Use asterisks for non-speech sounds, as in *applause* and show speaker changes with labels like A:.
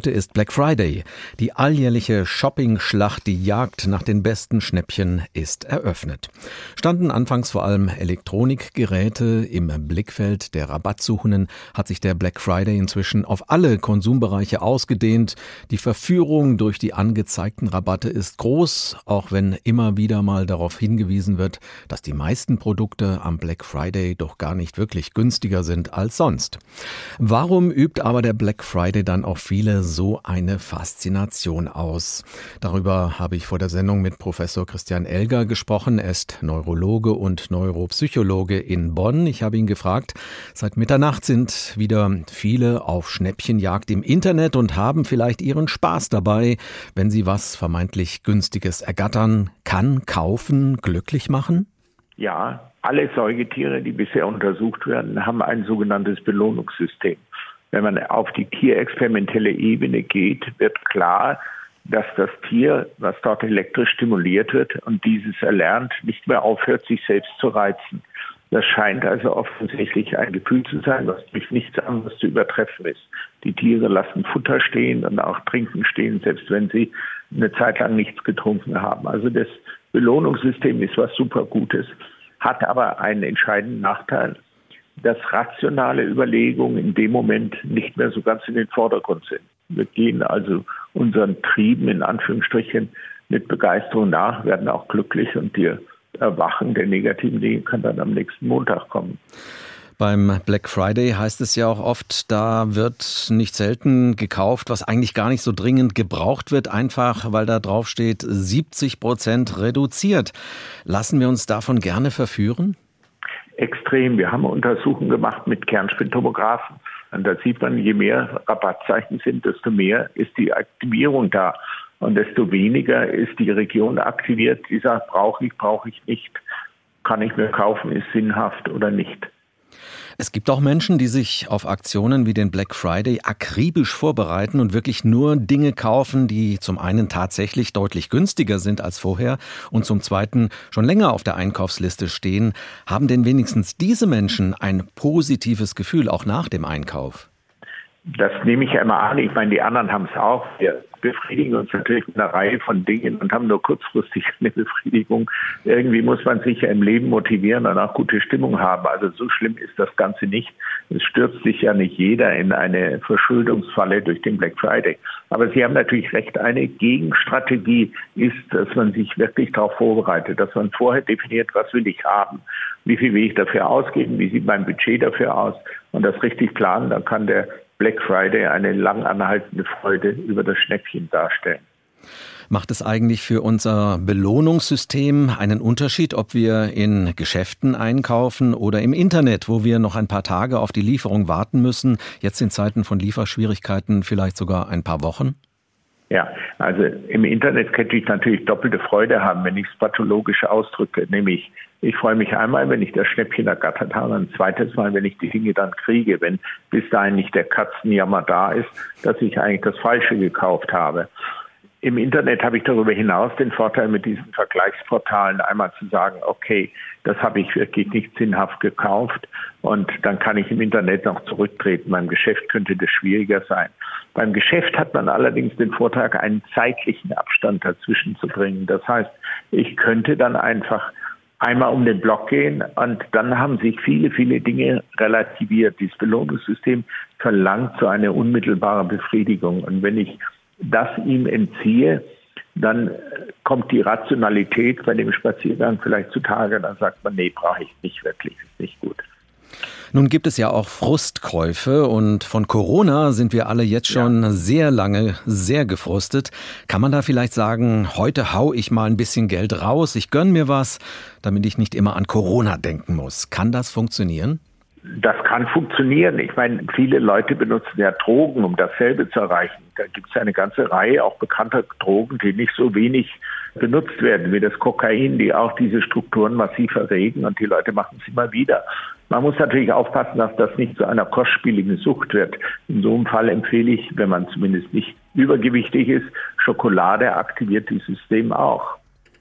A: Heute ist Black Friday. Die alljährliche Shopping-Schlacht, die Jagd nach den besten Schnäppchen ist eröffnet. Standen anfangs vor allem Elektronikgeräte im Blickfeld der Rabattsuchenden, hat sich der Black Friday inzwischen auf alle Konsumbereiche ausgedehnt. Die Verführung durch die angezeigten Rabatte ist groß, auch wenn immer wieder mal darauf hingewiesen wird, dass die meisten Produkte am Black Friday doch gar nicht wirklich günstiger sind als sonst. Warum übt aber der Black Friday dann auch viele so eine Faszination aus? Darüber habe ich vor der Sendung mit Professor Christian Elger gesprochen. Er ist Neurologe und Neuropsychologe in Bonn. Ich habe ihn gefragt, seit Mitternacht sind wieder viele auf Schnäppchenjagd im Internet und haben vielleicht ihren Spaß dabei, wenn sie was vermeintlich Günstiges ergattern. Kann kaufen glücklich machen?
B: Ja, alle Säugetiere, die bisher untersucht werden, haben ein sogenanntes Belohnungssystem. Wenn man auf die tierexperimentelle Ebene geht, wird klar, dass das Tier, was dort elektrisch stimuliert wird und dieses erlernt, nicht mehr aufhört, sich selbst zu reizen. Das scheint also offensichtlich ein Gefühl zu sein, was durch nichts anderes zu übertreffen ist. Die Tiere lassen Futter stehen und auch Trinken stehen, selbst wenn sie eine Zeit lang nichts getrunken haben. Also das Belohnungssystem ist was super Gutes, hat aber einen entscheidenden Nachteil dass rationale Überlegungen in dem Moment nicht mehr so ganz in den Vordergrund sind. Wir gehen also unseren Trieben in Anführungsstrichen mit Begeisterung nach, werden auch glücklich und die Erwachen der negativen Dinge kann dann am nächsten Montag kommen.
A: Beim Black Friday heißt es ja auch oft, da wird nicht selten gekauft, was eigentlich gar nicht so dringend gebraucht wird, einfach weil da drauf steht 70 Prozent reduziert. Lassen wir uns davon gerne verführen?
B: Extrem. Wir haben Untersuchungen gemacht mit Kernspintomographen. Und da sieht man, je mehr Rabattzeichen sind, desto mehr ist die Aktivierung da. Und desto weniger ist die Region aktiviert, die sagt, brauche ich, brauche ich nicht, kann ich mir kaufen, ist sinnhaft oder nicht.
A: Es gibt auch Menschen, die sich auf Aktionen wie den Black Friday akribisch vorbereiten und wirklich nur Dinge kaufen, die zum einen tatsächlich deutlich günstiger sind als vorher und zum zweiten schon länger auf der Einkaufsliste stehen. Haben denn wenigstens diese Menschen ein positives Gefühl auch nach dem Einkauf?
B: Das nehme ich ja immer an. Ich meine, die anderen haben es auch. Wir befriedigen uns natürlich mit einer Reihe von Dingen und haben nur kurzfristig *laughs* eine Befriedigung. Irgendwie muss man sich ja im Leben motivieren und auch gute Stimmung haben. Also so schlimm ist das Ganze nicht. Es stürzt sich ja nicht jeder in eine Verschuldungsfalle durch den Black Friday. Aber Sie haben natürlich recht. Eine Gegenstrategie ist, dass man sich wirklich darauf vorbereitet, dass man vorher definiert, was will ich haben, wie viel will ich dafür ausgeben, wie sieht mein Budget dafür aus und das richtig planen. Dann kann der Black Friday eine lang anhaltende Freude über das Schnäppchen darstellen.
A: Macht es eigentlich für unser Belohnungssystem einen Unterschied, ob wir in Geschäften einkaufen oder im Internet, wo wir noch ein paar Tage auf die Lieferung warten müssen, jetzt in Zeiten von Lieferschwierigkeiten vielleicht sogar ein paar Wochen?
B: Ja, also im Internet könnte ich natürlich doppelte Freude haben, wenn ich es pathologisch ausdrücke. Nämlich, ich freue mich einmal, wenn ich das Schnäppchen ergattert habe, ein zweites Mal, wenn ich die Dinge dann kriege, wenn bis dahin nicht der Katzenjammer da ist, dass ich eigentlich das Falsche gekauft habe. Im Internet habe ich darüber hinaus den Vorteil mit diesen Vergleichsportalen einmal zu sagen, okay, das habe ich wirklich nicht sinnhaft gekauft und dann kann ich im Internet noch zurücktreten. Beim Geschäft könnte das schwieriger sein. Beim Geschäft hat man allerdings den Vorteil, einen zeitlichen Abstand dazwischen zu bringen. Das heißt, ich könnte dann einfach einmal um den Block gehen und dann haben sich viele, viele Dinge relativiert. Dieses Belohnungssystem verlangt so eine unmittelbare Befriedigung. Und wenn ich das ihm entziehe, dann kommt die Rationalität bei dem Spaziergang vielleicht zutage. Dann sagt man, nee, brauche ich nicht wirklich, ist nicht gut.
A: Nun gibt es ja auch Frustkäufe und von Corona sind wir alle jetzt schon ja. sehr lange sehr gefrustet. Kann man da vielleicht sagen, heute hau ich mal ein bisschen Geld raus, ich gönn mir was, damit ich nicht immer an Corona denken muss. Kann das funktionieren?
B: Das kann funktionieren. Ich meine, viele Leute benutzen ja Drogen, um dasselbe zu erreichen. Da gibt es eine ganze Reihe auch bekannter Drogen, die nicht so wenig benutzt werden wie das Kokain, die auch diese Strukturen massiv erregen und die Leute machen es immer wieder. Man muss natürlich aufpassen, dass das nicht zu einer kostspieligen Sucht wird. In so einem Fall empfehle ich, wenn man zumindest nicht übergewichtig ist, Schokolade aktiviert dieses System auch.